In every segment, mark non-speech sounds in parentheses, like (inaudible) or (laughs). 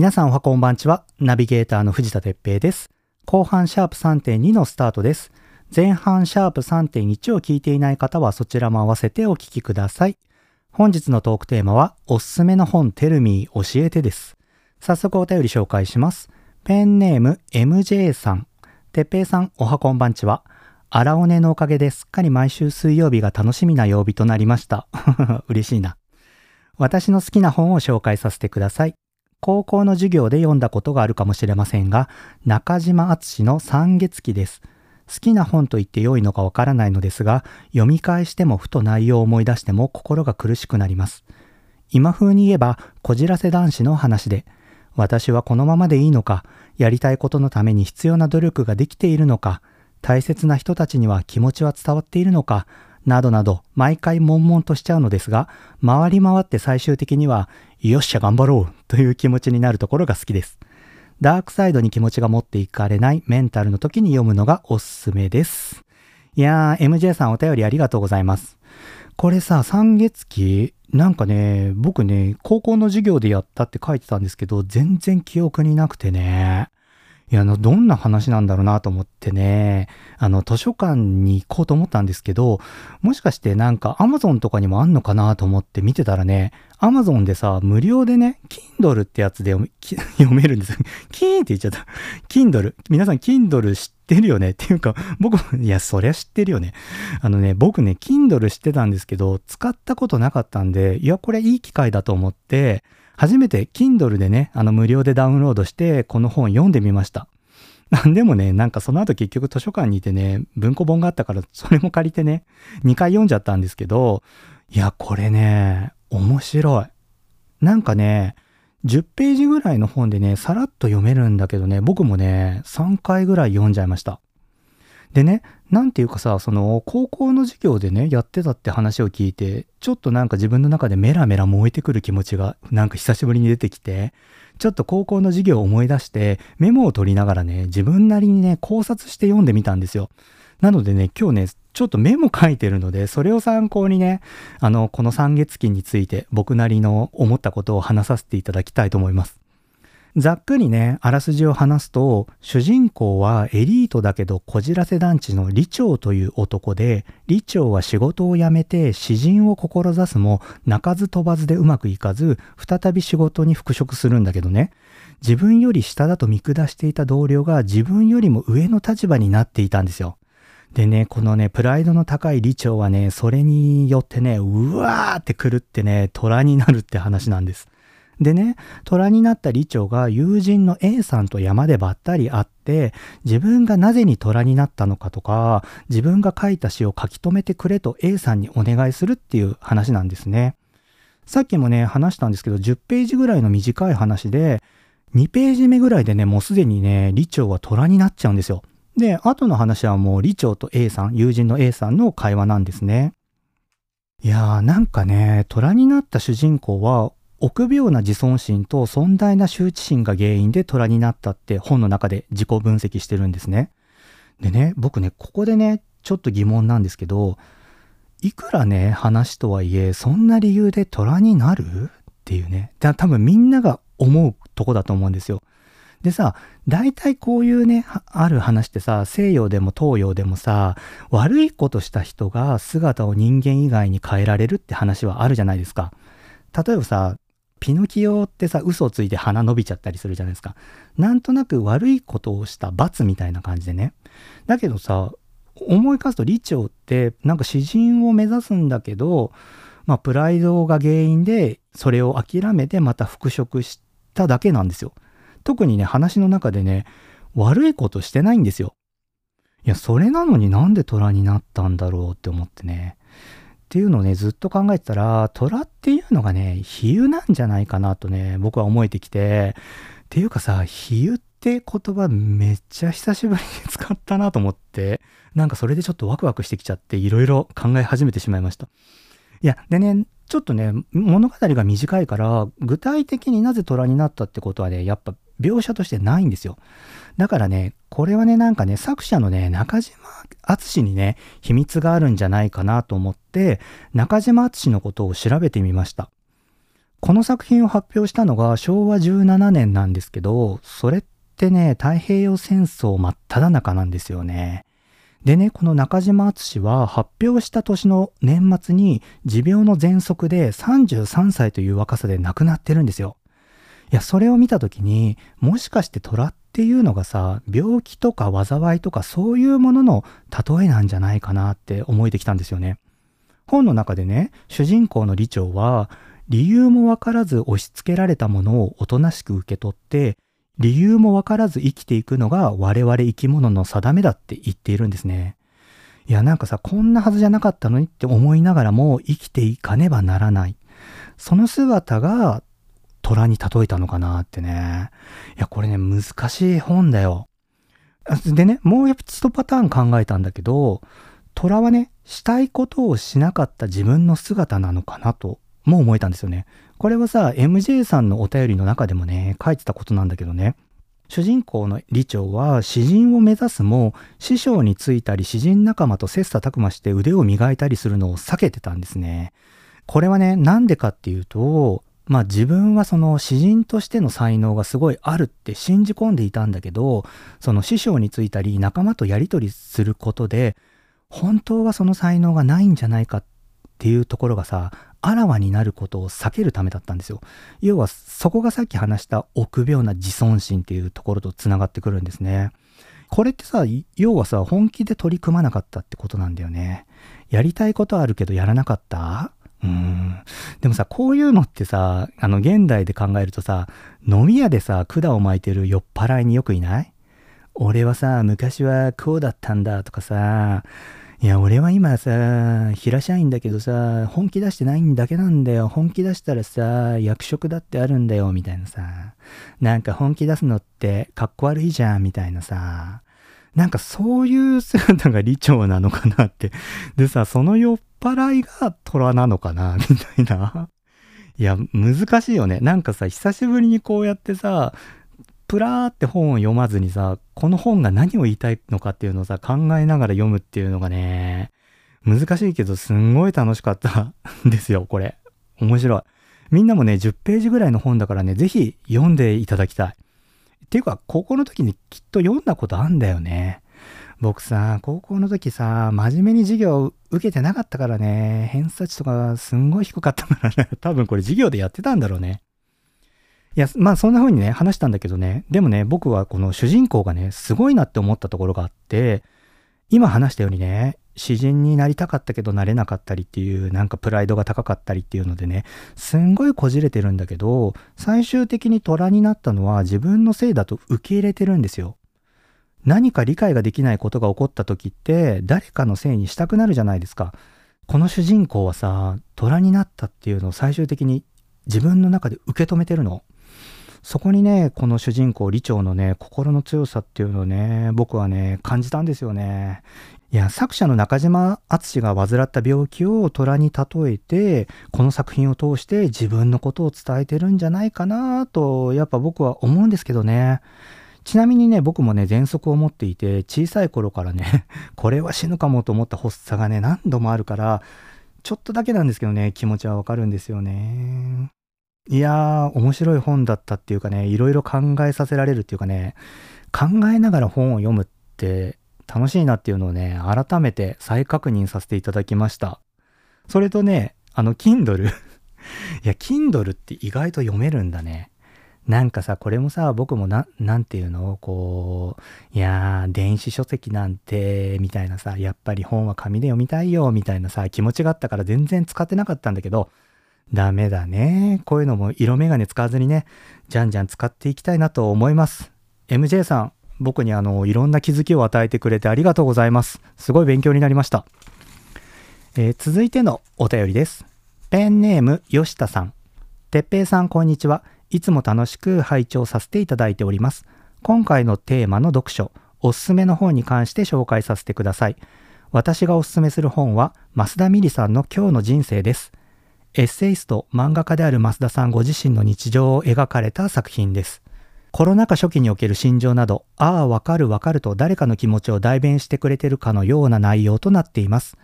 皆さんおはこんばんちは。ナビゲーターの藤田哲平です。後半シャープ3.2のスタートです。前半シャープ3.1を聞いていない方はそちらも合わせてお聞きください。本日のトークテーマは、おすすめの本テルミー教えてです。早速お便り紹介します。ペンネーム MJ さん。てっぺいさん、おはこんばんちは。荒尾根のおかげですっかり毎週水曜日が楽しみな曜日となりました。(laughs) 嬉しいな。私の好きな本を紹介させてください。高校の授業で読んだことがあるかもしれませんが、中島敦の三月期です。好きな本と言って良いのかわからないのですが、読み返してもふと内容を思い出しても心が苦しくなります。今風に言えば、こじらせ男子の話で、私はこのままでいいのか、やりたいことのために必要な努力ができているのか、大切な人たちには気持ちは伝わっているのか、などなど、毎回悶々としちゃうのですが、回り回って最終的には、よっしゃ頑張ろうという気持ちになるところが好きです。ダークサイドに気持ちが持っていかれないメンタルの時に読むのがおすすめです。いやー、MJ さんお便りありがとうございます。これさ、三月期、なんかね、僕ね、高校の授業でやったって書いてたんですけど、全然記憶になくてね。いや、あの、どんな話なんだろうなと思ってね、あの、図書館に行こうと思ったんですけど、もしかしてなんか Amazon とかにもあんのかなと思って見てたらね、Amazon でさ、無料でね、Kindle ってやつで読め (laughs) るんですよ。キーンって言っちゃった。Kindle。皆さん Kindle 知ってるよね？っていうか、僕も、いや、そりゃ知ってるよね。あのね、僕ね、Kindle 知ってたんですけど、使ったことなかったんで、いや、これいい機会だと思って、初めて Kindle でね、あの無料でダウンロードして、この本読んでみました。(laughs) でもね、なんかその後結局図書館にいてね、文庫本があったからそれも借りてね、2回読んじゃったんですけど、いや、これね、面白い。なんかね、10ページぐらいの本でね、さらっと読めるんだけどね、僕もね、3回ぐらい読んじゃいました。でね、なんていうかさ、その、高校の授業でね、やってたって話を聞いて、ちょっとなんか自分の中でメラメラ燃えてくる気持ちが、なんか久しぶりに出てきて、ちょっと高校の授業を思い出して、メモを取りながらね、自分なりにね、考察して読んでみたんですよ。なのでね、今日ね、ちょっとメモ書いてるので、それを参考にね、あの、この三月期について僕なりの思ったことを話させていただきたいと思います。ざっくりね、あらすじを話すと、主人公はエリートだけどこじらせ団地の李長という男で、李長は仕事を辞めて詩人を志すも、鳴かず飛ばずでうまくいかず、再び仕事に復職するんだけどね、自分より下だと見下していた同僚が自分よりも上の立場になっていたんですよ。でね、このね、プライドの高い李長はね、それによってね、うわーって狂ってね、虎になるって話なんです。でね、虎になった李長が友人の A さんと山でばったり会って、自分がなぜに虎になったのかとか、自分が書いた詩を書き留めてくれと A さんにお願いするっていう話なんですね。さっきもね、話したんですけど、10ページぐらいの短い話で、2ページ目ぐらいでね、もうすでにね、李長は虎になっちゃうんですよ。で、後の話はもう李長と A さん、友人の A さんの会話なんですね。いやーなんかね、虎になった主人公は、臆病な自尊心と尊大な羞恥心が原因で虎になったって本の中で自己分析してるんですね。でね、僕ね、ここでね、ちょっと疑問なんですけど、いくらね、話とはいえ、そんな理由で虎になる？っていうね。多分みんなが思うとこだと思うんですよ。でさ、大体こういうね、ある話ってさ、西洋でも東洋でもさ、悪いことした人が姿を人間以外に変えられるって話はあるじゃないですか。例えばさ、ピノキオってさ、嘘をついて鼻伸びちゃったりするじゃないですか。なんとなく悪いことをした罰みたいな感じでね。だけどさ、思い返すと李長ってなんか詩人を目指すんだけど、まあプライドが原因でそれを諦めてまた復職しただけなんですよ。特にね、話の中でね、悪いことしてないんですよ。いや、それなのになんで虎になったんだろうって思ってね。っていうのをね、ずっと考えてたら、虎っていうのがね、比喩なんじゃないかなとね、僕は思えてきて、っていうかさ、比喩って言葉めっちゃ久しぶりに使ったなと思って、なんかそれでちょっとワクワクしてきちゃって、いろいろ考え始めてしまいました。いや、でね、ちょっとね、物語が短いから、具体的になぜ虎になったってことはね、やっぱ描写としてないんですよ。だからね、これはね、なんかね、作者のね、中島敦にね、秘密があるんじゃないかなと思って、中島敦のことを調べてみました。この作品を発表したのが昭和17年なんですけど、それってね、太平洋戦争真っ只中なんですよね。でね、この中島敦は発表した年の年末に持病の喘息で33歳という若さで亡くなってるんですよ。いや、それを見た時に、もしかして虎っていうのがさ、病気とか災いとかそういうものの例えなんじゃないかなって思えてきたんですよね。本の中でね、主人公の李長は、理由もわからず押し付けられたものをおとなしく受け取って、理由もわからず生きていくのが我々生き物の定めだって言っているんですね。いやなんかさ、こんなはずじゃなかったのにって思いながらも生きていかねばならない。その姿が虎に例えたのかなってね。いや、これね、難しい本だよ。でね、もう一パターン考えたんだけど、虎はね、したいことをしなかった自分の姿なのかなとも思えたんですよね。これはさ、MJ さんのお便りの中でもね、書いてたことなんだけどね。主人公の李長は詩人を目指すも師匠についたり詩人仲間と切磋琢磨して腕を磨いたりするのを避けてたんですね。これはね、なんでかっていうと、まあ自分はその詩人としての才能がすごいあるって信じ込んでいたんだけど、その師匠についたり仲間とやり取りすることで、本当はその才能がないんじゃないかっていうところがさ、あらわになることを避けるためだったんですよ。要はそこがさっき話した臆病な自尊心っていうところとつながってくるんですね。これってさ、要はさ、本気で取り組まなかったってことなんだよね。やりたいことあるけどやらなかった？うん。でもさ、こういうのってさ、あの、現代で考えるとさ、飲み屋でさ、管を巻いてる酔っ払いによくいない？俺はさ、昔はこうだったんだとかさ、いや、俺は今さ、平社員だけどさ、本気出してないんだけなんだよ。本気出したらさ、役職だってあるんだよ、みたいなさ。なんか本気出すのってかっこ悪いじゃん、みたいなさ。なんかそういう姿が理長なのかなって。(laughs) でさ、その酔っ払いが虎なのかな、(laughs) みたいな。いや、難しいよね。なんかさ、久しぶりにこうやってさ、プラーって本を読まずにさ、この本が何を言いたいのかっていうのをさ、考えながら読むっていうのがね、難しいけどすんごい楽しかったん (laughs) ですよ、これ。面白い。みんなもね、10ページぐらいの本だからね、ぜひ読んでいただきたい。っていうか、高校の時にきっと読んだことあんだよね。僕さ、高校の時さ、真面目に授業受けてなかったからね、偏差値とかすんごい低かったからね、(laughs) 多分これ授業でやってたんだろうね。いや、まあそんな風にね、話したんだけどね、でもね、僕はこの主人公がね、すごいなって思ったところがあって、今話したようにね、詩人になりたかったけどなれなかったりっていう、なんかプライドが高かったりっていうのでね、すんごいこじれてるんだけど、最終的に虎になったのは自分のせいだと受け入れてるんですよ。何か理解ができないことが起こった時って、誰かのせいにしたくなるじゃないですか。この主人公はさ、虎になったっていうのを最終的に自分の中で受け止めてるの。そこにね、この主人公、李長のね、心の強さっていうのをね、僕はね、感じたんですよね。いや、作者の中島敦が患った病気を虎に例えて、この作品を通して自分のことを伝えてるんじゃないかなと、やっぱ僕は思うんですけどね。ちなみにね、僕もね、喘息を持っていて、小さい頃からね、(laughs) これは死ぬかもと思った発作がね、何度もあるから、ちょっとだけなんですけどね、気持ちはわかるんですよね。いやー、面白い本だったっていうかね、いろいろ考えさせられるっていうかね、考えながら本を読むって楽しいなっていうのをね、改めて再確認させていただきました。それとね、あの、Kindle (laughs) いや、Kindle って意外と読めるんだね。なんかさ、これもさ、僕もな、なんていうの？こう、いやー、電子書籍なんて、みたいなさ、やっぱり本は紙で読みたいよ、みたいなさ、気持ちがあったから全然使ってなかったんだけど、ダメだね。こういうのも色眼鏡使わずにね、じゃんじゃん使っていきたいなと思います。MJ さん、僕にあの、いろんな気づきを与えてくれてありがとうございます。すごい勉強になりました。えー、続いてのお便りです。ペンネーム、吉田さん。てっぺいさん、こんにちは。いつも楽しく拝聴させていただいております。今回のテーマの読書、おすすめの本に関して紹介させてください。私がおすすめする本は、増田美里さんの今日の人生です。エッセイスト、漫画家である増田さんご自身の日常を描かれた作品です。コロナ禍初期における心情など、ああ、わかるわかると誰かの気持ちを代弁してくれてるかのような内容となっています。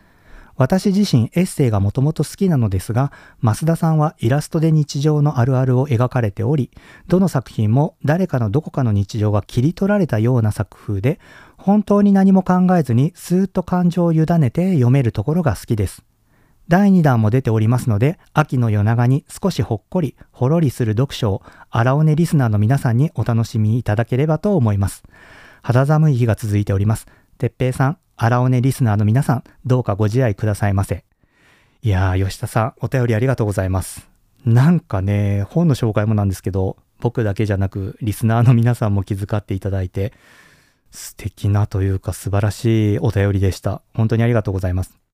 私自身エッセイがもともと好きなのですが、増田さんはイラストで日常のあるあるを描かれており、どの作品も誰かのどこかの日常が切り取られたような作風で、本当に何も考えずにスーッと感情を委ねて読めるところが好きです。第2弾も出ておりますので、秋の夜長に少しほっこり、ほろりする読書を、荒尾根リスナーの皆さんにお楽しみいただければと思います。肌寒い日が続いております。てっぺいさん、荒尾根リスナーの皆さん、どうかご自愛くださいませ。いやー、吉田さん、お便りありがとうございます。なんかね、本の紹介もなんですけど、僕だけじゃなく、リスナーの皆さんも気遣っていただいて、素敵なというか素晴らしいお便りでした。本当にありがとうございます。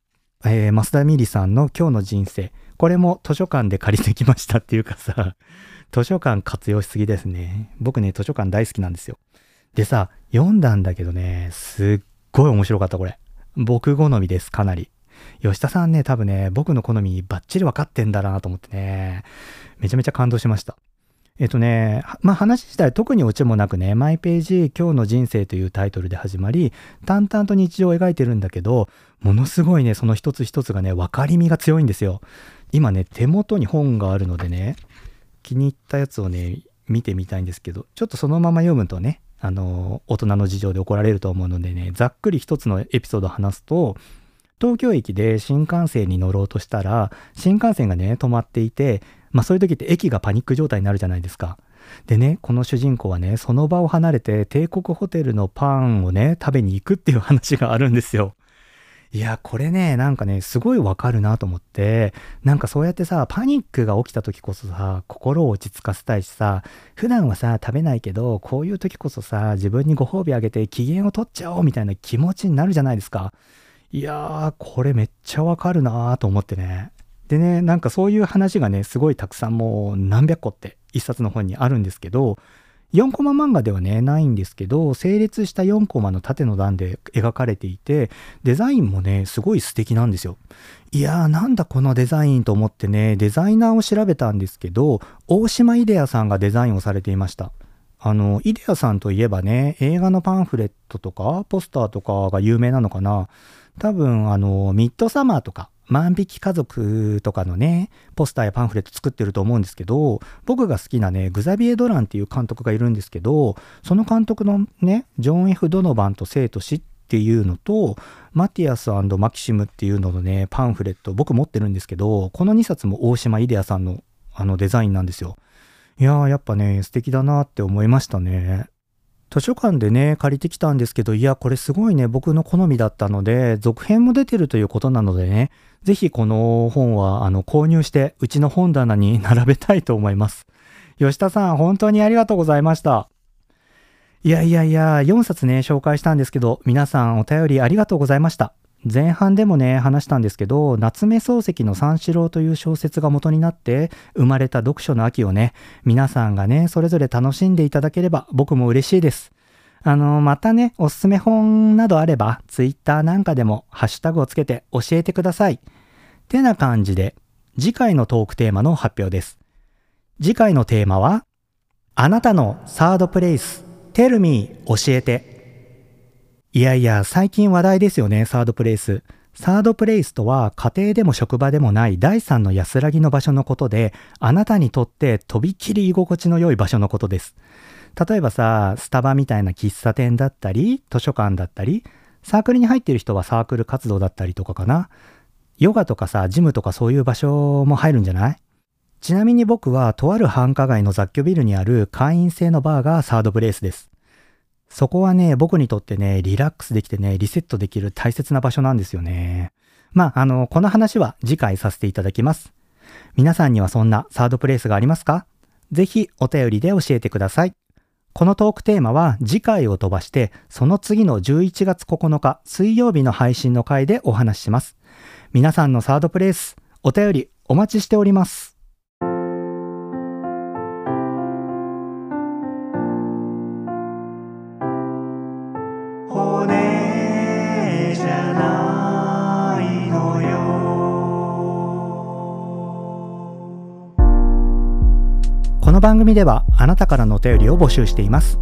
えー、増田美里さんの今日の人生。これも図書館で借りてきましたっていうかさ、(laughs) 図書館活用しすぎですね。僕ね、図書館大好きなんですよ。でさ、読んだんだけどね、すっごい面白かった、これ。僕好みです、かなり。吉田さんね、多分ね、僕の好みバッチリ分かってんだなと思ってね、めちゃめちゃ感動しました。えっとね、まあ話自体特にオチもなくね、マイページ今日の人生というタイトルで始まり、淡々と日常を描いてるんだけど、ものすごいね、その一つ一つがね、分かりみが強いんですよ。今ね、手元に本があるのでね、気に入ったやつをね、見てみたいんですけど、ちょっとそのまま読むとね、あの、大人の事情で怒られると思うのでね、ざっくり一つのエピソードを話すと、東京駅で新幹線に乗ろうとしたら、新幹線がね、止まっていて、まあそういう時って駅がパニック状態になるじゃないですか。でね、この主人公はね、その場を離れて帝国ホテルのパンをね、食べに行くっていう話があるんですよ。いや、これね、なんかね、すごいわかるなと思って、なんかそうやってさ、パニックが起きた時こそさ、心を落ち着かせたいしさ、普段はさ、食べないけど、こういう時こそさ、自分にご褒美あげて機嫌を取っちゃおうみたいな気持ちになるじゃないですか。いやー、これめっちゃわかるなーと思ってね。でね、なんかそういう話がね、すごいたくさんもう何百個って一冊の本にあるんですけど、4コマ漫画ではね、ないんですけど、整列した4コマの縦の段で描かれていて、デザインもね、すごい素敵なんですよ。いやー、なんだこのデザインと思ってね、デザイナーを調べたんですけど、大島イデアさんがデザインをされていました。あの、イデアさんといえばね、映画のパンフレットとか、ポスターとかが有名なのかな。多分、あの、ミッドサマーとか、万引き家族とかのね、ポスターやパンフレット作ってると思うんですけど、僕が好きなね、グザビエ・ドランっていう監督がいるんですけど、その監督のね、ジョン・ F・ ドノバンと生と死っていうのと、マティアスマキシムっていうののね、パンフレット、僕持ってるんですけど、この2冊も大島イデアさんのあのデザインなんですよ。いやー、やっぱね、素敵だなって思いましたね。図書館でね、借りてきたんですけど、いや、これすごいね、僕の好みだったので、続編も出てるということなのでね、ぜひこの本は、あの、購入して、うちの本棚に並べたいと思います。吉田さん、本当にありがとうございました。いやいやいや、4冊ね、紹介したんですけど、皆さんお便りありがとうございました。前半でもね、話したんですけど、夏目漱石の三四郎という小説が元になって生まれた読書の秋をね、皆さんがね、それぞれ楽しんでいただければ僕も嬉しいです。あの、またね、おすすめ本などあれば、ツイッターなんかでもハッシュタグをつけて教えてください。てな感じで、次回のトークテーマの発表です。次回のテーマは、あなたのサードプレイス、テルミー教えて。いやいや、最近話題ですよね、サードプレイス。サードプレイスとは家庭でも職場でもない第三の安らぎの場所のことで、あなたにとってとびきり居心地の良い場所のことです。例えばさ、スタバみたいな喫茶店だったり、図書館だったり、サークルに入ってる人はサークル活動だったりとかかな。ヨガとかさ、ジムとかそういう場所も入るんじゃない？ちなみに僕はとある繁華街の雑居ビルにある会員制のバーがサードプレイスです。そこはね、僕にとってね、リラックスできてね、リセットできる大切な場所なんですよね。まあ、あの、この話は次回させていただきます。皆さんにはそんなサードプレイスがありますか？ぜひお便りで教えてください。このトークテーマは次回を飛ばして、その次の11月9日水曜日の配信の回でお話しします。皆さんのサードプレイス、お便りお待ちしております。番組ではあなたからのお便りを募集しています。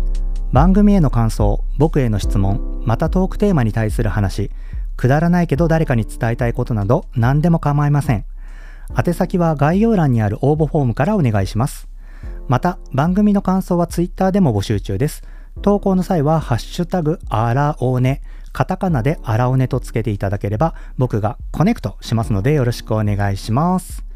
番組への感想、僕への質問、またトークテーマに対する話、くだらないけど誰かに伝えたいことなど何でも構いません。宛先は概要欄にある応募フォームからお願いします。また、番組の感想は Twitter でも募集中です。投稿の際は、ハッシュタグ、あらおね、カタカナであらおねとつけていただければ、僕がコネクトしますのでよろしくお願いします。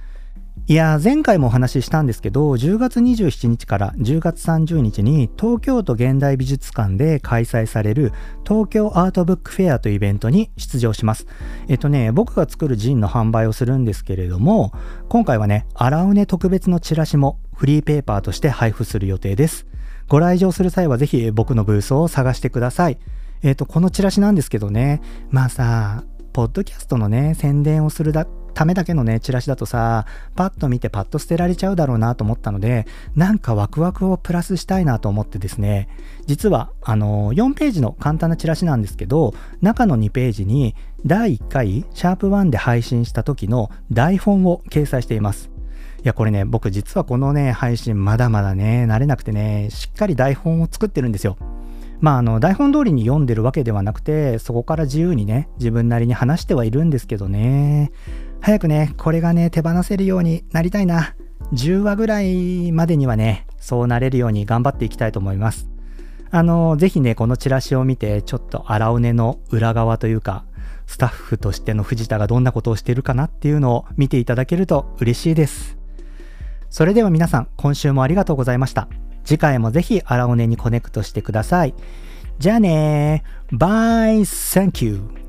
いや、前回もお話ししたんですけど、10月27日から10月30日に東京都現代美術館で開催される東京アートブックフェアというイベントに出場します。えっとね、僕が作るジンの販売をするんですけれども、今回はね、荒尾根特別のチラシもフリーペーパーとして配布する予定です。ご来場する際はぜひ僕のブースを探してください。えっと、このチラシなんですけどね、まあさ、ポッドキャストのね、宣伝をするだけためだけのね、チラシだとさ、パッと見てパッと捨てられちゃうだろうなと思ったので、なんかワクワクをプラスしたいなと思ってですね、実は、あの、4ページの簡単なチラシなんですけど、中の2ページに、第1回、シャープ1で配信した時の台本を掲載しています。いや、これね、僕実はこのね、配信まだまだね、慣れなくてね、しっかり台本を作ってるんですよ。まあ、あの台本通りに読んでるわけではなくてそこから自由にね自分なりに話してはいるんですけどね早くねこれがね手放せるようになりたいな。10話ぐらいまでにはねそうなれるように頑張っていきたいと思います。あのぜひねこのチラシを見てちょっと荒尾根の裏側というかスタッフとしての藤田がどんなことをしてるかなっていうのを見ていただけると嬉しいです。それでは皆さん今週もありがとうございました。次回もぜひ荒尾根にコネクトしてください。じゃあねバイ、サンキュー